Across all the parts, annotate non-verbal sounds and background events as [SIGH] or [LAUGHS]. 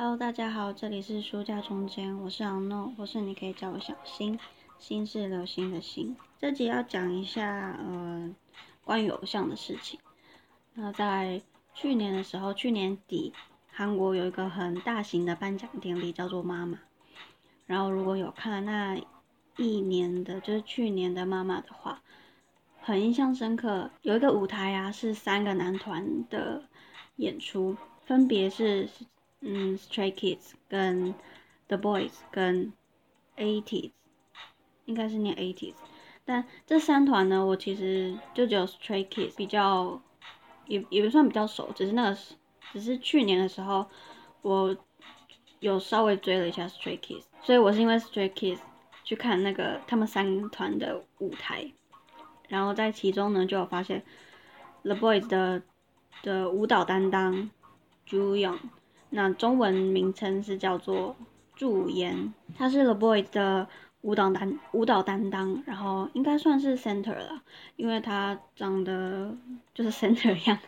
Hello，大家好，这里是书架中间，我是昂诺，或是你可以叫我小新，新是流星的星。这集要讲一下呃关于偶像的事情。那在去年的时候，去年底韩国有一个很大型的颁奖典礼，叫做妈妈。然后如果有看那一年的，就是去年的妈妈的话，很印象深刻。有一个舞台啊，是三个男团的演出，分别是。嗯，Stray Kids 跟 The Boys 跟 Eighties，应该是念 Eighties，但这三团呢，我其实就只有 Stray Kids 比较，也也不算比较熟，只是那个，只是去年的时候，我有稍微追了一下 Stray Kids，所以我是因为 Stray Kids 去看那个他们三团的舞台，然后在其中呢，就有发现 The Boys 的的舞蹈担当 Ju Young。那中文名称是叫做祝妍，他是 The Boys 的舞蹈担舞蹈担当，然后应该算是 center 了，因为他长得就是 [LAUGHS] center 样。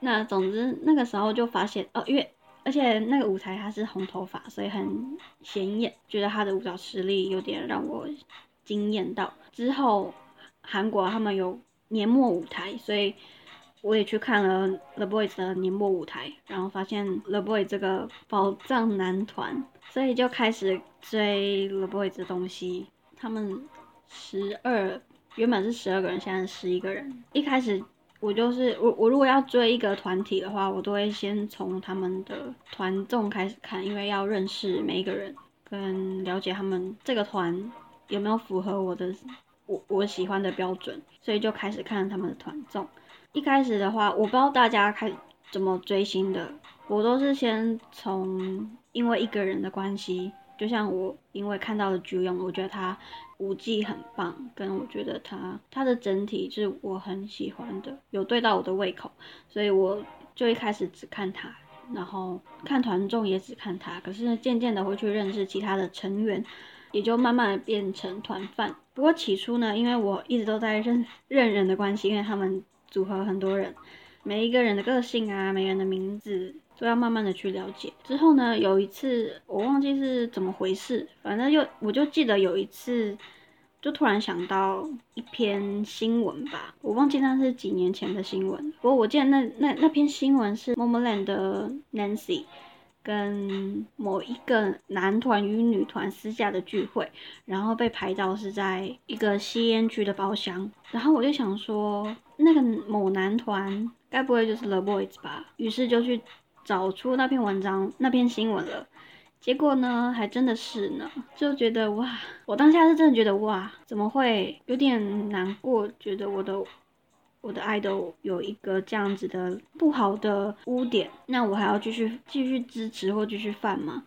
那总之那个时候就发现哦，因为而且那个舞台他是红头发，所以很显眼，觉得他的舞蹈实力有点让我惊艳到。之后韩国他们有年末舞台，所以。我也去看了 The Boys 的年末舞台，然后发现 The Boys 这个宝藏男团，所以就开始追 The Boys 的东西。他们十二，原本是十二个人，现在十一个人。一开始我就是我，我如果要追一个团体的话，我都会先从他们的团综开始看，因为要认识每一个人，跟了解他们这个团有没有符合我的我我喜欢的标准，所以就开始看他们的团综。一开始的话，我不知道大家开怎么追星的，我都是先从因为一个人的关系，就像我因为看到了鞠勇，我觉得他舞技很棒，跟我觉得他他的整体是我很喜欢的，有对到我的胃口，所以我就一开始只看他，然后看团综也只看他，可是渐渐的会去认识其他的成员，也就慢慢的变成团饭。不过起初呢，因为我一直都在认认人的关系，因为他们。组合很多人，每一个人的个性啊，每个人的名字都要慢慢的去了解。之后呢，有一次我忘记是怎么回事，反正又我就记得有一次，就突然想到一篇新闻吧，我忘记那是几年前的新闻。不过我记得那那那篇新闻是 Momoland 的 Nancy。跟某一个男团与女团私下的聚会，然后被拍到是在一个吸烟区的包厢，然后我就想说，那个某男团该不会就是 The Boys 吧？于是就去找出那篇文章、那篇新闻了。结果呢，还真的是呢，就觉得哇，我当下是真的觉得哇，怎么会有点难过？觉得我的。我的爱豆有一个这样子的不好的污点，那我还要继续继续支持或继续犯吗？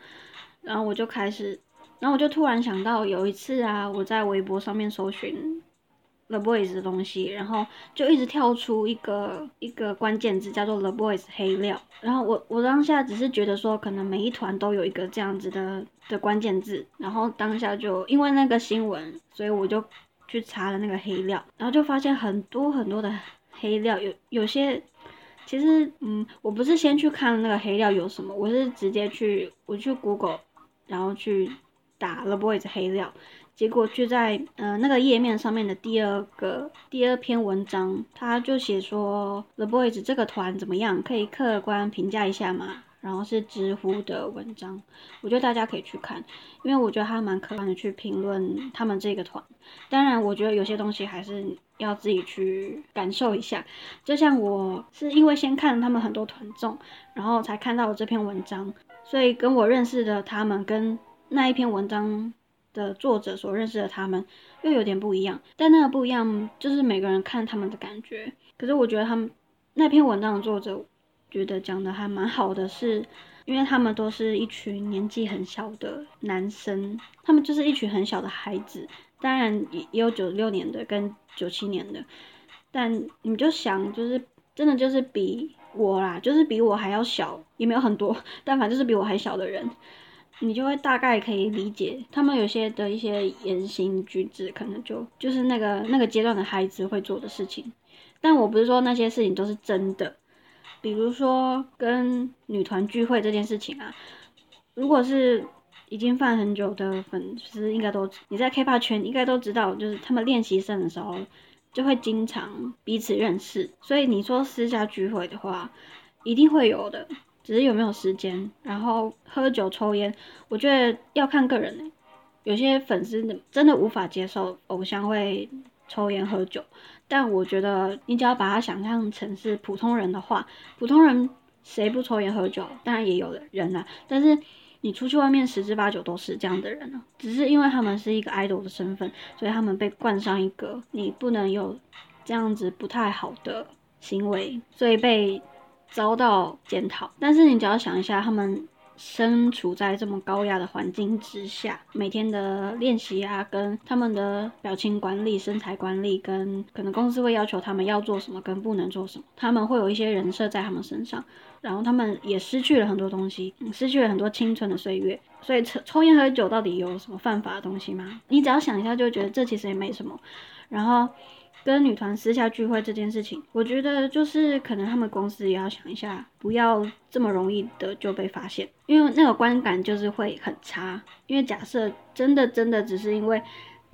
然后我就开始，然后我就突然想到有一次啊，我在微博上面搜寻 The Boys 的东西，然后就一直跳出一个一个关键字叫做 The Boys 黑料，然后我我当下只是觉得说，可能每一团都有一个这样子的的关键字，然后当下就因为那个新闻，所以我就。去查了那个黑料，然后就发现很多很多的黑料，有有些其实嗯，我不是先去看那个黑料有什么，我是直接去我去 Google，然后去打 The Boys 黑料，结果就在呃那个页面上面的第二个第二篇文章，他就写说 The Boys 这个团怎么样，可以客观评价一下吗？然后是知乎的文章，我觉得大家可以去看，因为我觉得他蛮客观的去评论他们这个团。当然，我觉得有些东西还是要自己去感受一下。就像我是因为先看了他们很多团综，然后才看到了这篇文章，所以跟我认识的他们跟那一篇文章的作者所认识的他们又有点不一样。但那个不一样就是每个人看他们的感觉。可是我觉得他们那篇文章的作者。觉得讲的还蛮好的，是因为他们都是一群年纪很小的男生，他们就是一群很小的孩子，当然也也有九六年的跟九七年的，但你就想，就是真的就是比我啦，就是比我还要小，也没有很多，但反正就是比我还小的人，你就会大概可以理解他们有些的一些言行举止，可能就就是那个那个阶段的孩子会做的事情，但我不是说那些事情都是真的。比如说跟女团聚会这件事情啊，如果是已经犯很久的粉丝，应该都你在 K-pop 圈应该都知道，就是他们练习生的时候就会经常彼此认识，所以你说私下聚会的话，一定会有的，只是有没有时间。然后喝酒抽烟，我觉得要看个人呢。有些粉丝真的无法接受偶像会抽烟喝酒，但我觉得你只要把它想象成是普通人的话，普通人谁不抽烟喝酒？当然也有的人啊，但是你出去外面十之八九都是这样的人啊，只是因为他们是一个 idol 的身份，所以他们被冠上一个你不能有这样子不太好的行为，所以被遭到检讨。但是你只要想一下他们。身处在这么高压的环境之下，每天的练习啊，跟他们的表情管理、身材管理，跟可能公司会要求他们要做什么跟不能做什么，他们会有一些人设在他们身上，然后他们也失去了很多东西，失去了很多青春的岁月。所以抽抽烟喝酒到底有什么犯法的东西吗？你只要想一下，就觉得这其实也没什么。然后。跟女团私下聚会这件事情，我觉得就是可能他们公司也要想一下，不要这么容易的就被发现，因为那个观感就是会很差。因为假设真的真的只是因为，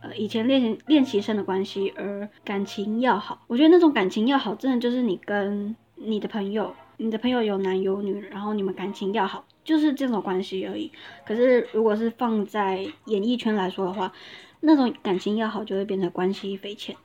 呃，以前练练习生的关系而感情要好，我觉得那种感情要好，真的就是你跟你的朋友，你的朋友有男有女，然后你们感情要好，就是这种关系而已。可是如果是放在演艺圈来说的话，那种感情要好就会变成关系匪浅。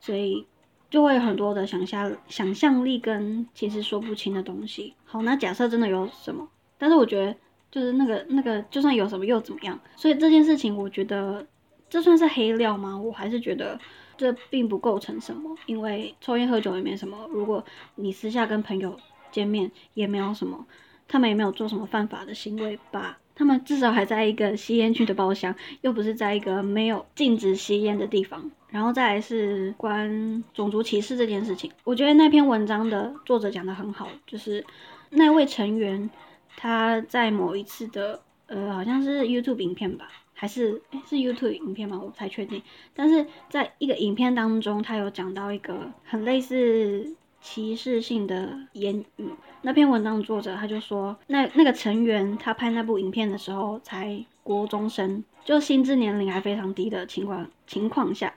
所以就会有很多的想象、想象力跟其实说不清的东西。好，那假设真的有什么，但是我觉得就是那个那个，就算有什么又怎么样？所以这件事情，我觉得这算是黑料吗？我还是觉得这并不构成什么，因为抽烟喝酒也没什么。如果你私下跟朋友见面也没有什么，他们也没有做什么犯法的行为吧？他们至少还在一个吸烟区的包厢，又不是在一个没有禁止吸烟的地方。然后再来是关种族歧视这件事情，我觉得那篇文章的作者讲的很好，就是那位成员他在某一次的呃好像是 YouTube 影片吧，还是是 YouTube 影片吗？我不太确定。但是在一个影片当中，他有讲到一个很类似歧视性的言语。那篇文章的作者他就说，那那个成员他拍那部影片的时候才国中生，就心智年龄还非常低的情况情况下。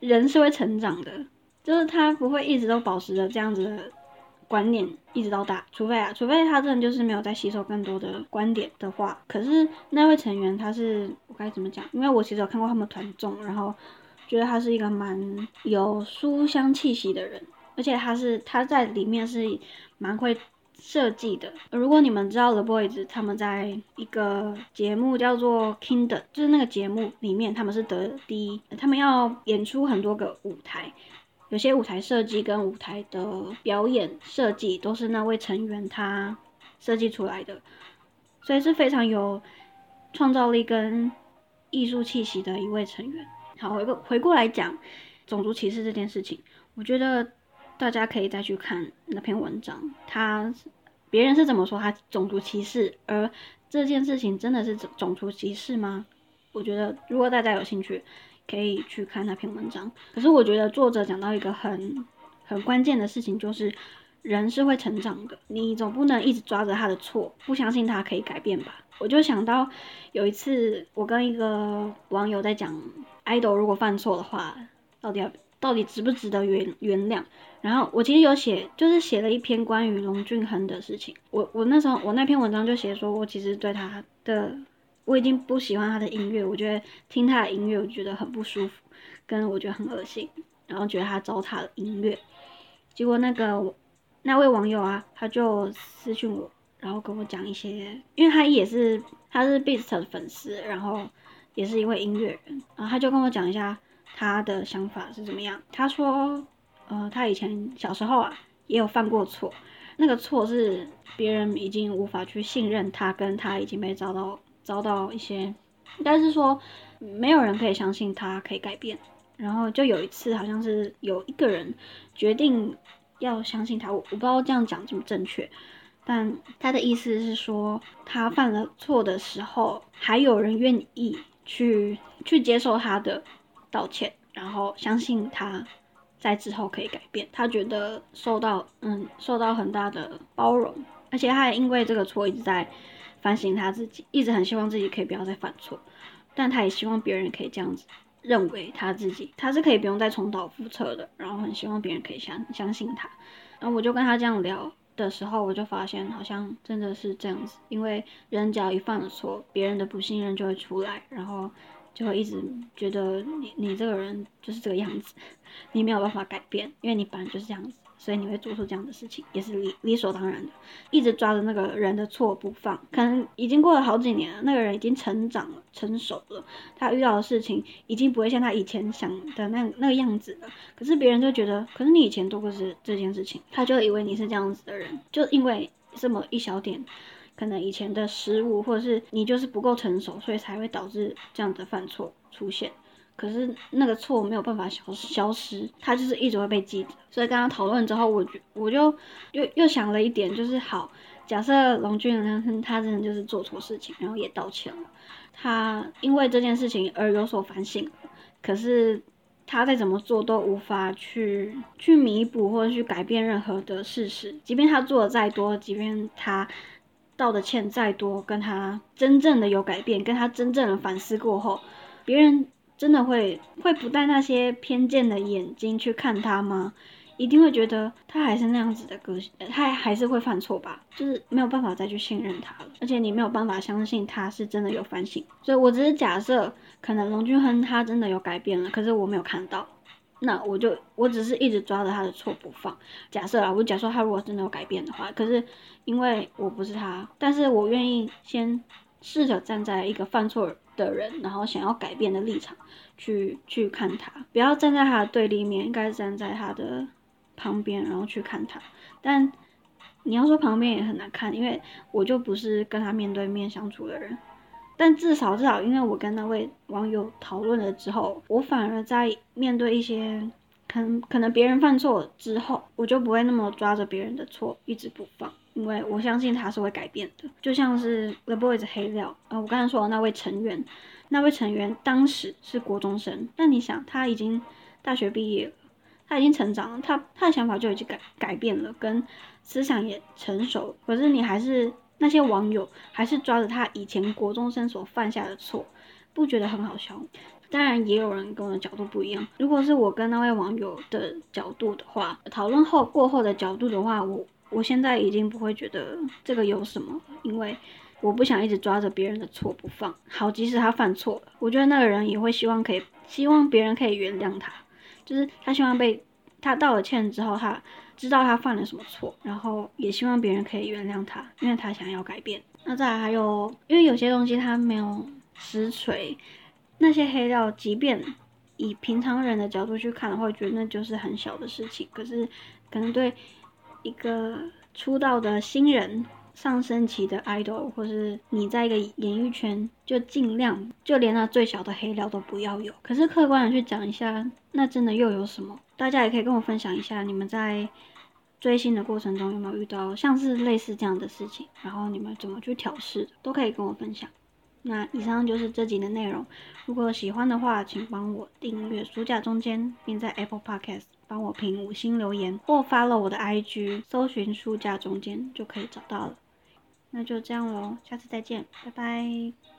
人是会成长的，就是他不会一直都保持着这样子的观念一直到大，除非啊，除非他真的就是没有在吸收更多的观点的话。可是那位成员他是我该怎么讲？因为我其实有看过他们团综，然后觉得他是一个蛮有书香气息的人，而且他是他在里面是蛮会。设计的。如果你们知道 The Boys，他们在一个节目叫做 Kingdom，就是那个节目里面，他们是得第一。他们要演出很多个舞台，有些舞台设计跟舞台的表演设计都是那位成员他设计出来的，所以是非常有创造力跟艺术气息的一位成员。好，回过回过来讲种族歧视这件事情，我觉得。大家可以再去看那篇文章，他别人是怎么说他种族歧视，而这件事情真的是种族歧视吗？我觉得如果大家有兴趣，可以去看那篇文章。可是我觉得作者讲到一个很很关键的事情，就是人是会成长的，你总不能一直抓着他的错，不相信他可以改变吧？我就想到有一次我跟一个网友在讲，idol 如果犯错的话，到底要。到底值不值得原原谅？然后我其实有写，就是写了一篇关于龙俊亨的事情。我我那时候我那篇文章就写说，我其实对他的我已经不喜欢他的音乐，我觉得听他的音乐我觉得很不舒服，跟我觉得很恶心，然后觉得他糟蹋了音乐。结果那个那位网友啊，他就私信我，然后跟我讲一些，因为他也是他是 Beast 的粉丝，然后也是一位音乐人，然后他就跟我讲一下。他的想法是怎么样？他说，呃，他以前小时候啊，也有犯过错，那个错是别人已经无法去信任他，跟他已经被遭到遭到一些，但是说没有人可以相信他可以改变。然后就有一次，好像是有一个人决定要相信他，我我不知道这样讲正不正确，但他的意思是说，他犯了错的时候，还有人愿意去去接受他的。道歉，然后相信他在之后可以改变。他觉得受到嗯受到很大的包容，而且他也因为这个错一直在反省他自己，一直很希望自己可以不要再犯错，但他也希望别人可以这样子认为他自己，他是可以不用再重蹈覆辙的，然后很希望别人可以相相信他。然后我就跟他这样聊的时候，我就发现好像真的是这样子，因为人只要一犯了错，别人的不信任就会出来，然后。就会一直觉得你你这个人就是这个样子，你没有办法改变，因为你本来就是这样子，所以你会做出这样的事情，也是理理所当然的。一直抓着那个人的错不放，可能已经过了好几年了，那个人已经成长了、成熟了，他遇到的事情已经不会像他以前想的那那个样子了。可是别人就觉得，可是你以前做过是这件事情，他就以为你是这样子的人，就因为这么一小点。可能以前的失误，或者是你就是不够成熟，所以才会导致这样的犯错出现。可是那个错没有办法消消失，它就是一直会被记着。所以刚刚讨论之后，我就我就又又想了一点，就是好，假设龙俊他真的就是做错事情，然后也道歉了，他因为这件事情而有所反省，可是他再怎么做都无法去去弥补或者去改变任何的事实，即便他做的再多，即便他。道的歉再多，跟他真正的有改变，跟他真正的反思过后，别人真的会会不带那些偏见的眼睛去看他吗？一定会觉得他还是那样子的个性，他还是会犯错吧？就是没有办法再去信任他了，而且你没有办法相信他是真的有反省。所以我只是假设，可能龙俊亨他真的有改变了，可是我没有看到。那我就我只是一直抓着他的错不放。假设啊，我假设他如果真的有改变的话，可是因为我不是他，但是我愿意先试着站在一个犯错的人，然后想要改变的立场去去看他，不要站在他的对立面，应该站在他的旁边，然后去看他。但你要说旁边也很难看，因为我就不是跟他面对面相处的人。但至少至少，因为我跟那位网友讨论了之后，我反而在面对一些可能可能别人犯错之后，我就不会那么抓着别人的错一直不放，因为我相信他是会改变的。就像是 The Boys 黑料，呃，我刚才说的那位成员，那位成员当时是国中生，但你想他已经大学毕业了，他已经成长了，他他的想法就已经改改变了，跟思想也成熟，可是你还是。那些网友还是抓着他以前国中生所犯下的错，不觉得很好笑。当然，也有人跟我的角度不一样。如果是我跟那位网友的角度的话，讨论后过后的角度的话，我我现在已经不会觉得这个有什么，因为我不想一直抓着别人的错不放。好，即使他犯错了，我觉得那个人也会希望可以，希望别人可以原谅他，就是他希望被他道了歉之后，他。知道他犯了什么错，然后也希望别人可以原谅他，因为他想要改变。那再来还有，因为有些东西他没有实锤，那些黑料，即便以平常人的角度去看，的话觉得那就是很小的事情。可是，可能对一个出道的新人、上升期的 idol，或是你在一个演艺圈，就尽量就连那最小的黑料都不要有。可是客观的去讲一下，那真的又有什么？大家也可以跟我分享一下，你们在追星的过程中有没有遇到像是类似这样的事情，然后你们怎么去调试，都可以跟我分享。那以上就是这集的内容，如果喜欢的话，请帮我订阅书架中间，并在 Apple Podcast 帮我评五星留言，或发了我的 IG，搜寻书架中间就可以找到了。那就这样喽，下次再见，拜拜。